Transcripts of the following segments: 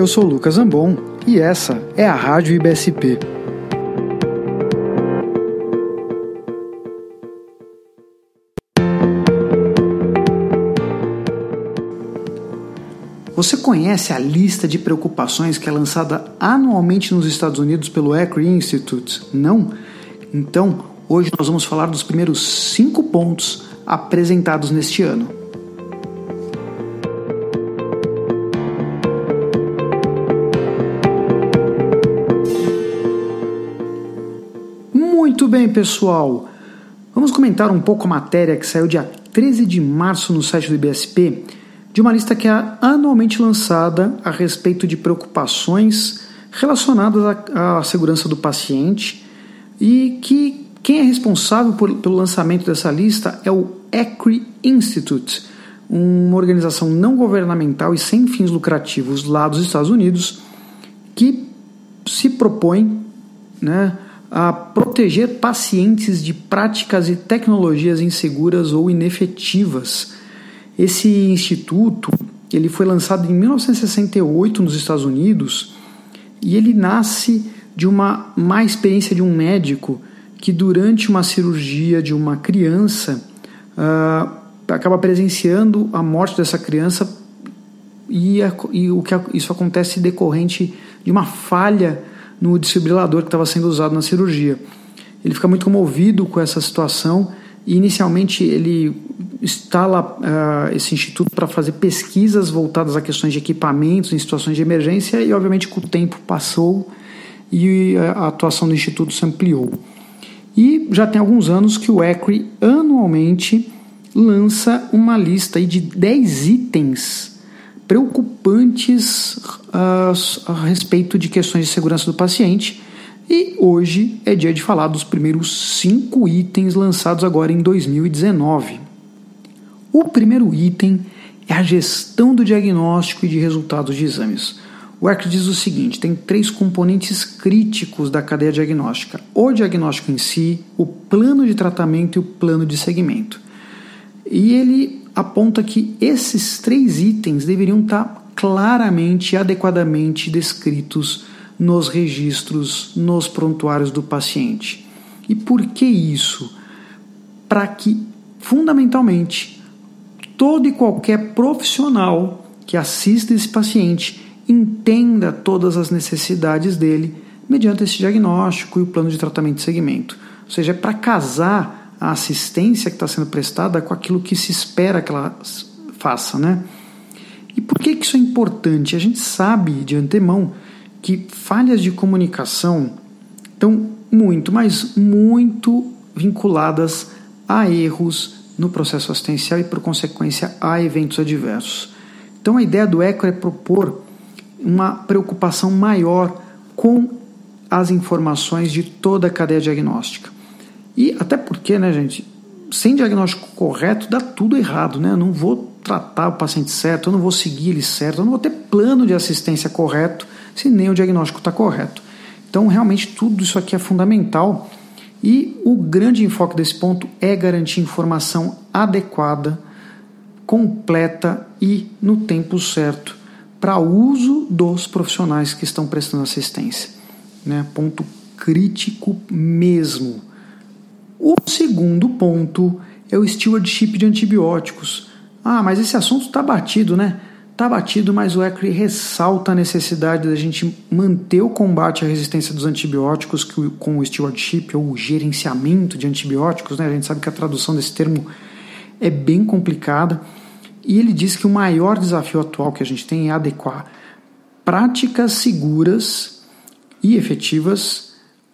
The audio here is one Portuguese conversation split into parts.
Eu sou Lucas Ambon e essa é a Rádio IBSP. Você conhece a lista de preocupações que é lançada anualmente nos Estados Unidos pelo ECRI Institute? Não? Então, hoje nós vamos falar dos primeiros cinco pontos apresentados neste ano. Bem, pessoal. Vamos comentar um pouco a matéria que saiu dia 13 de março no site do IBSP de uma lista que é anualmente lançada a respeito de preocupações relacionadas à, à segurança do paciente e que quem é responsável por, pelo lançamento dessa lista é o ECRI Institute, uma organização não governamental e sem fins lucrativos lá dos Estados Unidos que se propõe né, a proteger pacientes de práticas e tecnologias inseguras ou inefetivas. Esse instituto ele foi lançado em 1968 nos Estados Unidos e ele nasce de uma má experiência de um médico que durante uma cirurgia de uma criança uh, acaba presenciando a morte dessa criança e, a, e o que isso acontece decorrente de uma falha no desfibrilador que estava sendo usado na cirurgia. Ele fica muito comovido com essa situação e inicialmente ele instala uh, esse instituto para fazer pesquisas voltadas a questões de equipamentos em situações de emergência e, obviamente, com o tempo passou e a atuação do instituto se ampliou. E já tem alguns anos que o ECRI anualmente lança uma lista de 10 itens preocupantes uh, a respeito de questões de segurança do paciente. E hoje é dia de falar dos primeiros cinco itens lançados agora em 2019. O primeiro item é a gestão do diagnóstico e de resultados de exames. O ECR diz o seguinte: tem três componentes críticos da cadeia diagnóstica: o diagnóstico em si, o plano de tratamento e o plano de segmento. E ele aponta que esses três itens deveriam estar claramente e adequadamente descritos nos registros, nos prontuários do paciente. E por que isso? Para que, fundamentalmente, todo e qualquer profissional que assista esse paciente entenda todas as necessidades dele mediante esse diagnóstico e o plano de tratamento de segmento. Ou seja, é para casar a assistência que está sendo prestada com aquilo que se espera que ela faça, né? E por que, que isso é importante? A gente sabe de antemão que falhas de comunicação estão muito, mas muito vinculadas a erros no processo assistencial e, por consequência, a eventos adversos. Então, a ideia do ECO é propor uma preocupação maior com as informações de toda a cadeia diagnóstica. E até porque, né, gente, sem diagnóstico correto dá tudo errado, né? Eu não vou tratar o paciente certo, eu não vou seguir ele certo, eu não vou ter plano de assistência correto se nem o diagnóstico está correto. Então, realmente, tudo isso aqui é fundamental e o grande enfoque desse ponto é garantir informação adequada, completa e no tempo certo para uso dos profissionais que estão prestando assistência. Né? Ponto crítico mesmo. O segundo ponto é o stewardship de antibióticos. Ah, mas esse assunto está batido, né? Está batido, mas o ECRI ressalta a necessidade da gente manter o combate à resistência dos antibióticos com o stewardship ou o gerenciamento de antibióticos. Né? A gente sabe que a tradução desse termo é bem complicada. E ele diz que o maior desafio atual que a gente tem é adequar práticas seguras e efetivas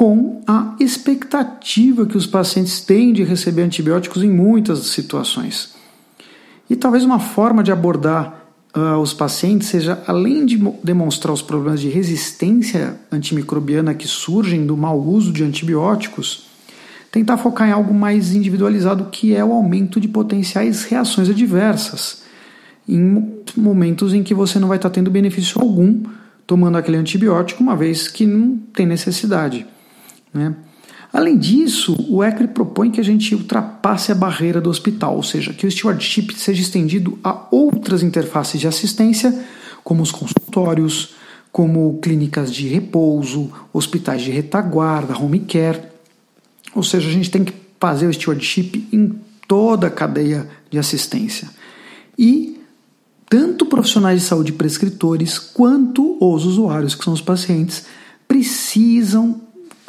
com a expectativa que os pacientes têm de receber antibióticos em muitas situações. E talvez uma forma de abordar uh, os pacientes seja, além de demonstrar os problemas de resistência antimicrobiana que surgem do mau uso de antibióticos, tentar focar em algo mais individualizado, que é o aumento de potenciais reações adversas, em momentos em que você não vai estar tendo benefício algum tomando aquele antibiótico, uma vez que não tem necessidade. Né? Além disso, o ECRI propõe que a gente ultrapasse a barreira do hospital, ou seja, que o stewardship seja estendido a outras interfaces de assistência, como os consultórios, como clínicas de repouso, hospitais de retaguarda, home care. Ou seja, a gente tem que fazer o stewardship em toda a cadeia de assistência. E tanto profissionais de saúde prescritores quanto os usuários, que são os pacientes, precisam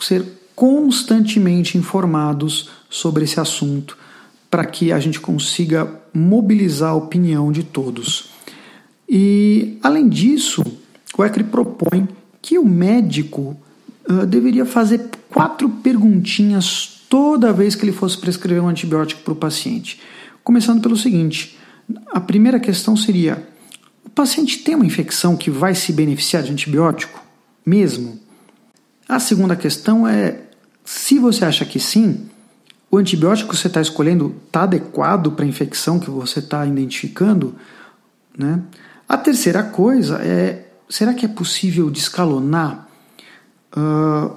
ser constantemente informados sobre esse assunto para que a gente consiga mobilizar a opinião de todos. E, além disso, o ECRI propõe que o médico uh, deveria fazer quatro perguntinhas toda vez que ele fosse prescrever um antibiótico para o paciente. Começando pelo seguinte: a primeira questão seria: o paciente tem uma infecção que vai se beneficiar de antibiótico? Mesmo? A segunda questão é: se você acha que sim, o antibiótico que você está escolhendo está adequado para a infecção que você está identificando? Né? A terceira coisa é: será que é possível descalonar, uh,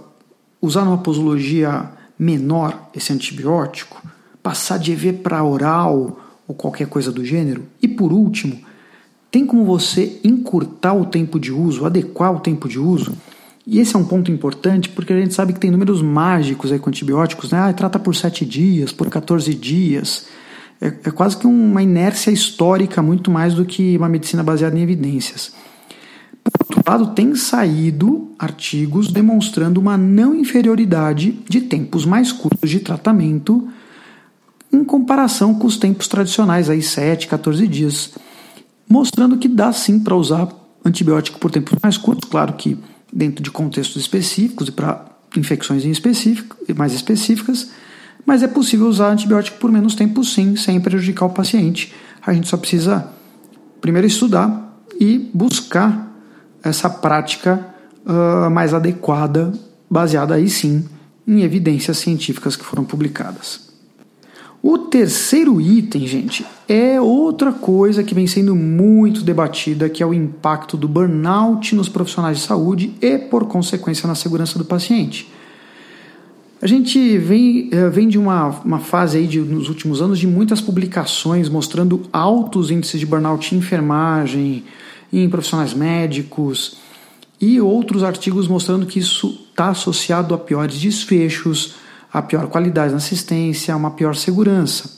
usar uma posologia menor esse antibiótico, passar de EV para oral ou qualquer coisa do gênero? E por último, tem como você encurtar o tempo de uso, adequar o tempo de uso? E esse é um ponto importante porque a gente sabe que tem números mágicos aí com antibióticos, né? Ah, trata por 7 dias, por 14 dias. É, é quase que uma inércia histórica muito mais do que uma medicina baseada em evidências. Por outro lado, tem saído artigos demonstrando uma não inferioridade de tempos mais curtos de tratamento em comparação com os tempos tradicionais, aí 7, 14 dias, mostrando que dá sim para usar antibiótico por tempos mais curtos, claro que dentro de contextos específicos e para infecções específico, mais específicas, mas é possível usar antibiótico por menos tempo sim, sem prejudicar o paciente. A gente só precisa primeiro estudar e buscar essa prática uh, mais adequada, baseada aí sim em evidências científicas que foram publicadas. O terceiro item, gente, é outra coisa que vem sendo muito debatida, que é o impacto do burnout nos profissionais de saúde e, por consequência, na segurança do paciente. A gente vem, eh, vem de uma, uma fase aí de, nos últimos anos de muitas publicações mostrando altos índices de burnout em enfermagem, em profissionais médicos e outros artigos mostrando que isso está associado a piores desfechos, a pior qualidade na assistência, uma pior segurança.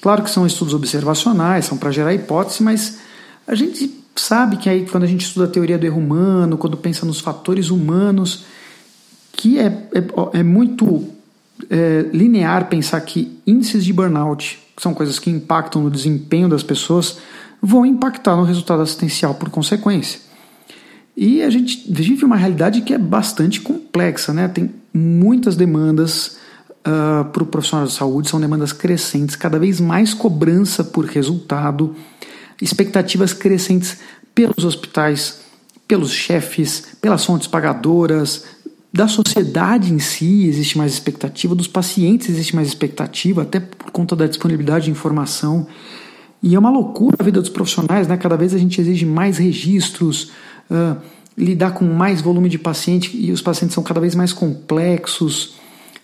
Claro que são estudos observacionais, são para gerar hipótese, mas a gente sabe que aí quando a gente estuda a teoria do erro humano, quando pensa nos fatores humanos, que é, é, é muito é, linear pensar que índices de burnout, que são coisas que impactam no desempenho das pessoas, vão impactar no resultado assistencial por consequência. E a gente vive uma realidade que é bastante complexa, né? Tem muitas demandas uh, para o profissional de saúde, são demandas crescentes, cada vez mais cobrança por resultado, expectativas crescentes pelos hospitais, pelos chefes, pelas fontes pagadoras, da sociedade em si existe mais expectativa, dos pacientes existe mais expectativa, até por conta da disponibilidade de informação. E é uma loucura a vida dos profissionais, né? Cada vez a gente exige mais registros, uh, lidar com mais volume de paciente e os pacientes são cada vez mais complexos.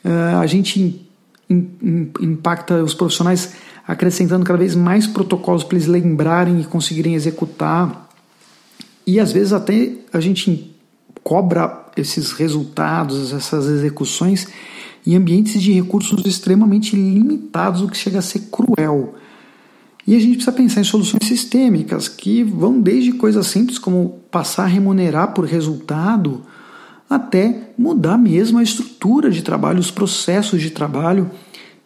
Uh, a gente in, in, impacta os profissionais acrescentando cada vez mais protocolos para eles lembrarem e conseguirem executar. E às vezes até a gente cobra esses resultados, essas execuções em ambientes de recursos extremamente limitados, o que chega a ser cruel. E a gente precisa pensar em soluções sistêmicas que vão desde coisas simples como passar a remunerar por resultado até mudar mesmo a estrutura de trabalho, os processos de trabalho.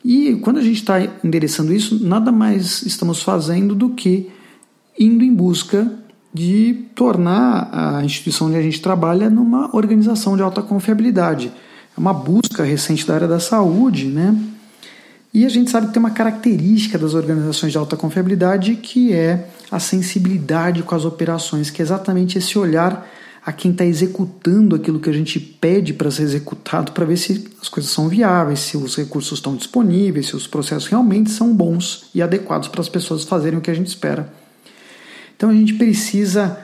E quando a gente está endereçando isso, nada mais estamos fazendo do que indo em busca de tornar a instituição onde a gente trabalha numa organização de alta confiabilidade. É uma busca recente da área da saúde, né? E a gente sabe que tem uma característica das organizações de alta confiabilidade que é a sensibilidade com as operações, que é exatamente esse olhar a quem está executando aquilo que a gente pede para ser executado, para ver se as coisas são viáveis, se os recursos estão disponíveis, se os processos realmente são bons e adequados para as pessoas fazerem o que a gente espera. Então a gente precisa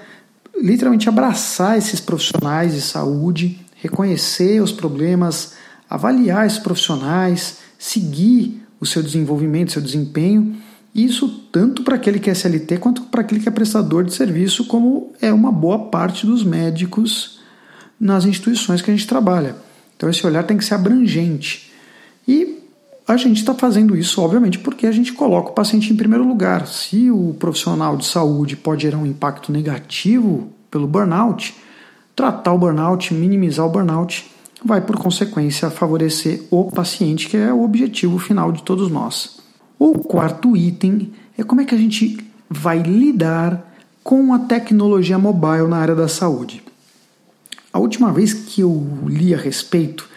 literalmente abraçar esses profissionais de saúde, reconhecer os problemas, avaliar esses profissionais seguir o seu desenvolvimento, seu desempenho Isso tanto para aquele que é SLT quanto para aquele que é prestador de serviço, como é uma boa parte dos médicos nas instituições que a gente trabalha. Então esse olhar tem que ser abrangente. E a gente está fazendo isso, obviamente, porque a gente coloca o paciente em primeiro lugar. Se o profissional de saúde pode gerar um impacto negativo pelo burnout, tratar o burnout, minimizar o burnout, vai por consequência favorecer o paciente, que é o objetivo final de todos nós. O quarto item é como é que a gente vai lidar com a tecnologia mobile na área da saúde. A última vez que eu li a respeito,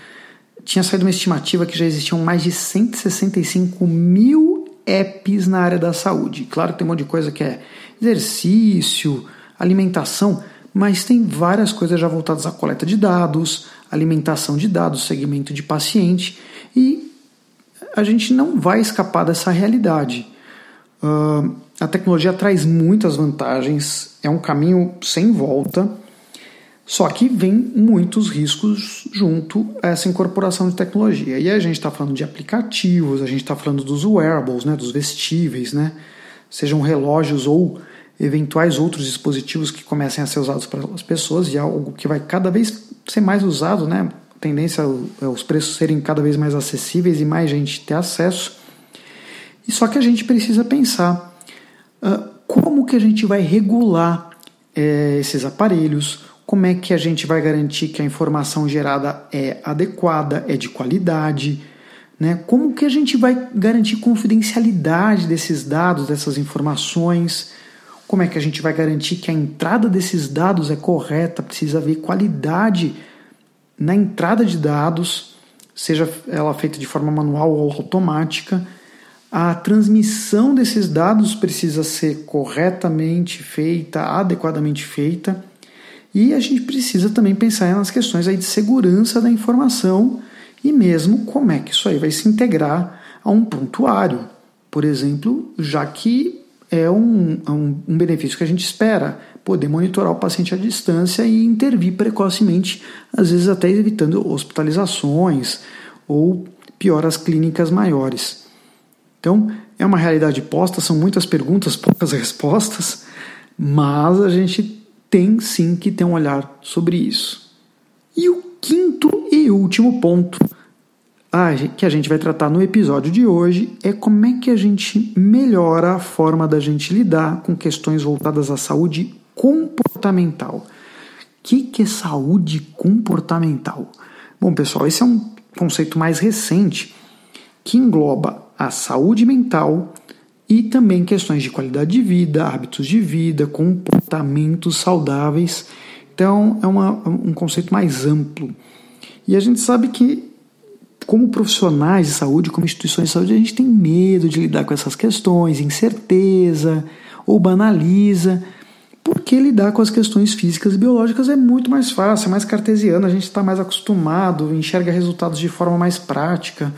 tinha saído uma estimativa que já existiam mais de 165 mil apps na área da saúde. Claro que tem um monte de coisa que é exercício, alimentação, mas tem várias coisas já voltadas à coleta de dados, alimentação de dados, segmento de paciente, e a gente não vai escapar dessa realidade. Uh, a tecnologia traz muitas vantagens, é um caminho sem volta, só que vem muitos riscos junto a essa incorporação de tecnologia. E a gente está falando de aplicativos, a gente está falando dos wearables, né, dos vestíveis, né, sejam relógios ou eventuais outros dispositivos que comecem a ser usados pelas pessoas e é algo que vai cada vez ser mais usado, né? Tendência é os preços serem cada vez mais acessíveis e mais gente ter acesso. E só que a gente precisa pensar uh, como que a gente vai regular é, esses aparelhos, como é que a gente vai garantir que a informação gerada é adequada, é de qualidade, né? Como que a gente vai garantir confidencialidade desses dados, dessas informações? Como é que a gente vai garantir que a entrada desses dados é correta? Precisa haver qualidade na entrada de dados, seja ela feita de forma manual ou automática. A transmissão desses dados precisa ser corretamente feita, adequadamente feita. E a gente precisa também pensar nas questões aí de segurança da informação e mesmo como é que isso aí vai se integrar a um prontuário, por exemplo, já que é um, é um, um benefício que a gente espera, poder monitorar o paciente à distância e intervir precocemente, às vezes até evitando hospitalizações ou pioras clínicas maiores. Então, é uma realidade posta, são muitas perguntas, poucas respostas, mas a gente tem sim que ter um olhar sobre isso. E o quinto e último ponto que a gente vai tratar no episódio de hoje é como é que a gente melhora a forma da gente lidar com questões voltadas à saúde comportamental. O que, que é saúde comportamental? Bom, pessoal, esse é um conceito mais recente que engloba a saúde mental e também questões de qualidade de vida, hábitos de vida, comportamentos saudáveis. Então, é uma, um conceito mais amplo. E a gente sabe que como profissionais de saúde, como instituições de saúde, a gente tem medo de lidar com essas questões, incerteza ou banaliza, porque lidar com as questões físicas e biológicas é muito mais fácil, é mais cartesiano, a gente está mais acostumado, enxerga resultados de forma mais prática.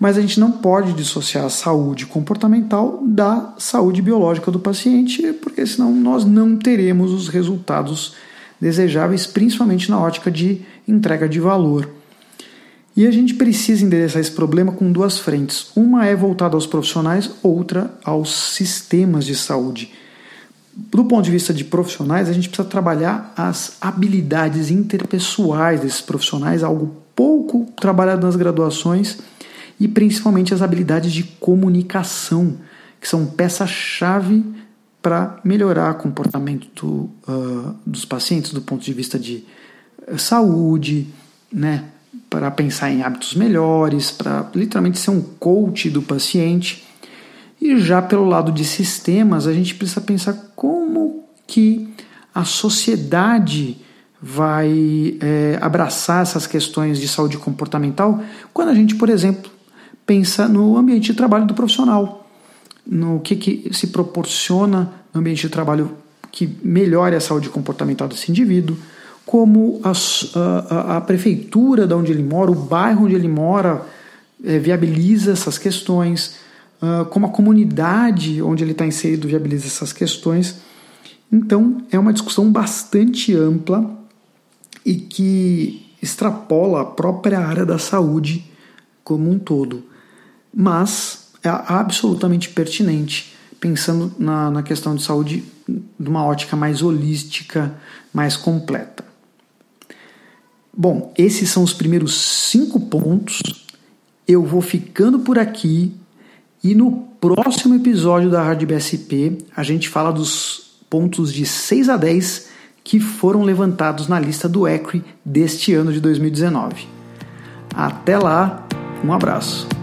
Mas a gente não pode dissociar a saúde comportamental da saúde biológica do paciente, porque senão nós não teremos os resultados desejáveis, principalmente na ótica de entrega de valor. E a gente precisa endereçar esse problema com duas frentes. Uma é voltada aos profissionais, outra aos sistemas de saúde. Do ponto de vista de profissionais, a gente precisa trabalhar as habilidades interpessoais desses profissionais, algo pouco trabalhado nas graduações, e principalmente as habilidades de comunicação, que são peça-chave para melhorar o comportamento uh, dos pacientes do ponto de vista de saúde, né, para pensar em hábitos melhores, para literalmente ser um coach do paciente. E já pelo lado de sistemas, a gente precisa pensar como que a sociedade vai é, abraçar essas questões de saúde comportamental quando a gente, por exemplo, pensa no ambiente de trabalho do profissional, no que, que se proporciona no ambiente de trabalho que melhore a saúde comportamental desse indivíduo, como a, a, a, prefeitura de onde ele mora, o bairro onde ele mora, é, viabiliza essas questões, uh, como a comunidade onde ele está inserido viabiliza essas questões. Então, é uma discussão bastante ampla e que extrapola a própria área da saúde como um todo, mas é absolutamente pertinente pensando na, na questão de saúde de uma ótica mais holística, mais completa. Bom, esses são os primeiros cinco pontos. Eu vou ficando por aqui e no próximo episódio da Rádio BSP a gente fala dos pontos de 6 a 10 que foram levantados na lista do ECRI deste ano de 2019. Até lá, um abraço.